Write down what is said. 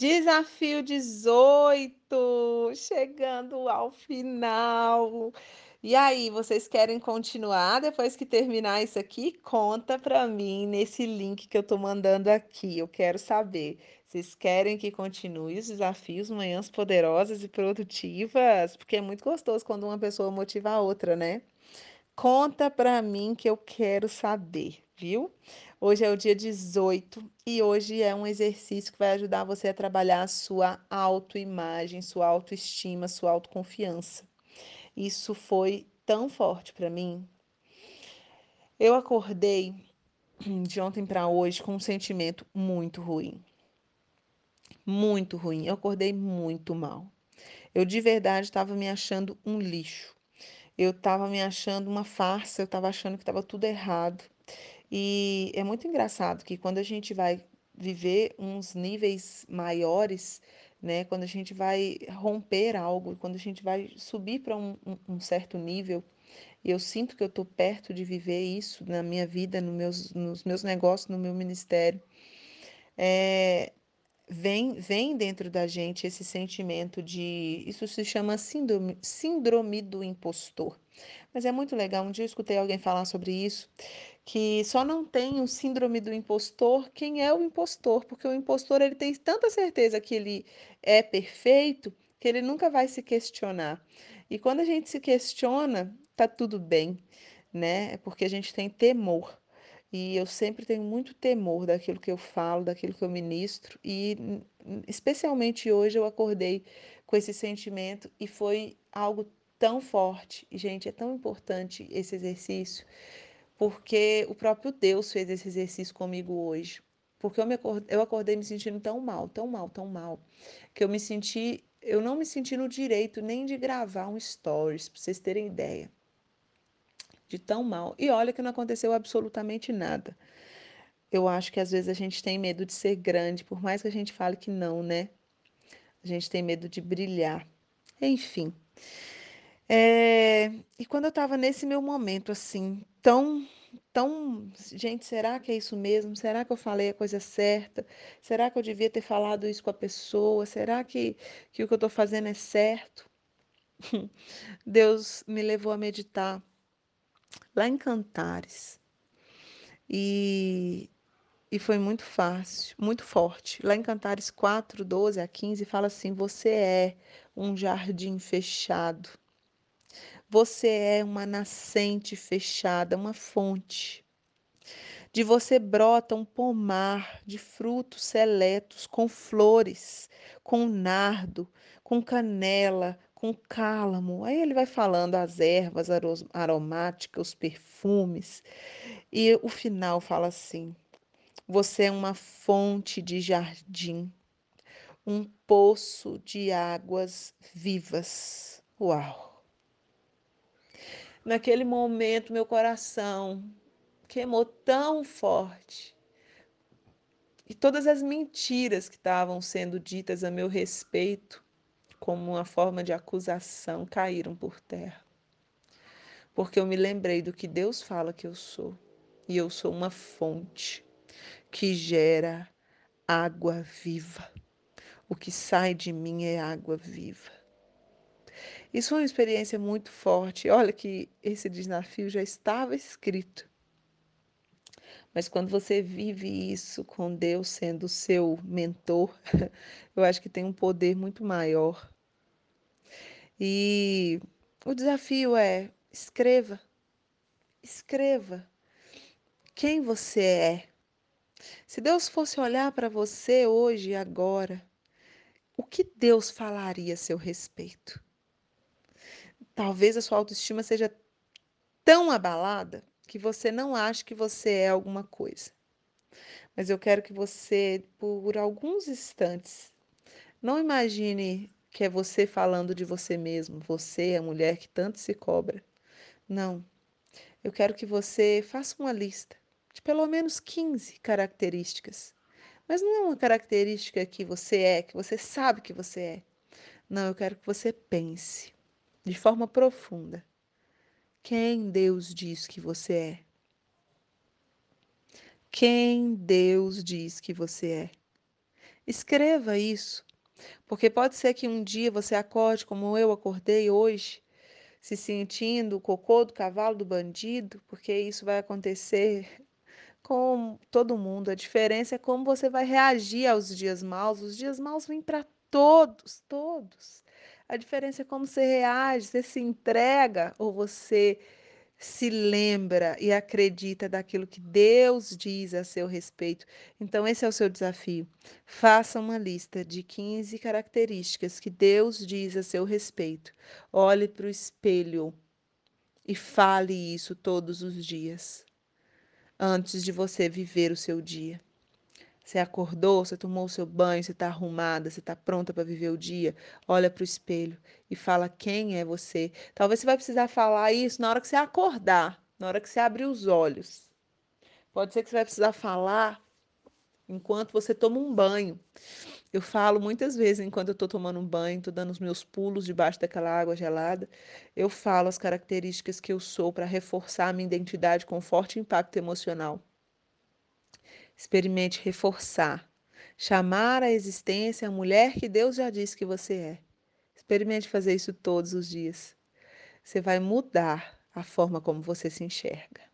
Desafio 18, chegando ao final. E aí, vocês querem continuar depois que terminar isso aqui? Conta pra mim nesse link que eu tô mandando aqui. Eu quero saber. Vocês querem que continue os desafios Manhãs Poderosas e Produtivas? Porque é muito gostoso quando uma pessoa motiva a outra, né? Conta pra mim que eu quero saber, viu? Hoje é o dia 18 e hoje é um exercício que vai ajudar você a trabalhar a sua autoimagem, sua autoestima, sua autoconfiança. Isso foi tão forte para mim. Eu acordei de ontem para hoje com um sentimento muito ruim. Muito ruim. Eu acordei muito mal. Eu de verdade estava me achando um lixo. Eu estava me achando uma farsa, eu estava achando que estava tudo errado. E é muito engraçado que quando a gente vai viver uns níveis maiores, né, quando a gente vai romper algo, quando a gente vai subir para um, um, certo nível, eu sinto que eu estou perto de viver isso na minha vida, no meus, nos meus negócios, no meu ministério, é, vem, vem dentro da gente esse sentimento de. Isso se chama síndrome, síndrome do impostor. Mas é muito legal. Um dia eu escutei alguém falar sobre isso, que só não tem o síndrome do impostor quem é o impostor, porque o impostor ele tem tanta certeza que ele é perfeito que ele nunca vai se questionar. E quando a gente se questiona, tá tudo bem, né? É porque a gente tem temor. E eu sempre tenho muito temor daquilo que eu falo, daquilo que eu ministro, e especialmente hoje eu acordei com esse sentimento e foi algo tão forte. E, gente, é tão importante esse exercício porque o próprio Deus fez esse exercício comigo hoje. Porque eu, me acordei, eu acordei me sentindo tão mal, tão mal, tão mal, que eu me senti, eu não me senti no direito nem de gravar um stories, para vocês terem ideia. De tão mal. E olha que não aconteceu absolutamente nada. Eu acho que às vezes a gente tem medo de ser grande, por mais que a gente fale que não, né? A gente tem medo de brilhar. Enfim. É, e quando eu estava nesse meu momento, assim, tão, tão, gente, será que é isso mesmo? Será que eu falei a coisa certa? Será que eu devia ter falado isso com a pessoa? Será que, que o que eu estou fazendo é certo? Deus me levou a meditar lá em Cantares. E, e foi muito fácil, muito forte. Lá em Cantares 4, 12 a 15, fala assim: Você é um jardim fechado você é uma nascente fechada, uma fonte. De você brota um pomar de frutos seletos, com flores, com nardo, com canela, com cálamo. Aí ele vai falando as ervas aromáticas, os perfumes. E o final fala assim: Você é uma fonte de jardim, um poço de águas vivas. Uau! Naquele momento, meu coração queimou tão forte. E todas as mentiras que estavam sendo ditas a meu respeito, como uma forma de acusação, caíram por terra. Porque eu me lembrei do que Deus fala que eu sou. E eu sou uma fonte que gera água viva. O que sai de mim é água viva. Isso foi uma experiência muito forte. Olha que esse desafio já estava escrito. Mas quando você vive isso com Deus sendo seu mentor, eu acho que tem um poder muito maior. E o desafio é: escreva. Escreva quem você é. Se Deus fosse olhar para você hoje e agora, o que Deus falaria a seu respeito? Talvez a sua autoestima seja tão abalada que você não ache que você é alguma coisa. Mas eu quero que você, por alguns instantes, não imagine que é você falando de você mesmo, você, a mulher que tanto se cobra. Não. Eu quero que você faça uma lista de pelo menos 15 características. Mas não é uma característica que você é, que você sabe que você é. Não, eu quero que você pense de forma profunda quem Deus diz que você é. Quem Deus diz que você é. Escreva isso, porque pode ser que um dia você acorde como eu acordei hoje, se sentindo o cocô do cavalo do bandido, porque isso vai acontecer com todo mundo. A diferença é como você vai reagir aos dias maus. Os dias maus vêm para todos, todos. A diferença é como você reage, você se entrega ou você se lembra e acredita daquilo que Deus diz a seu respeito. Então, esse é o seu desafio. Faça uma lista de 15 características que Deus diz a seu respeito. Olhe para o espelho e fale isso todos os dias, antes de você viver o seu dia. Você acordou, você tomou o seu banho, você está arrumada, você está pronta para viver o dia. Olha para o espelho e fala quem é você. Talvez você vai precisar falar isso na hora que você acordar, na hora que você abrir os olhos. Pode ser que você vai precisar falar enquanto você toma um banho. Eu falo muitas vezes enquanto eu estou tomando um banho, estou dando os meus pulos debaixo daquela água gelada. Eu falo as características que eu sou para reforçar a minha identidade com forte impacto emocional. Experimente reforçar, chamar à existência a mulher que Deus já disse que você é. Experimente fazer isso todos os dias. Você vai mudar a forma como você se enxerga.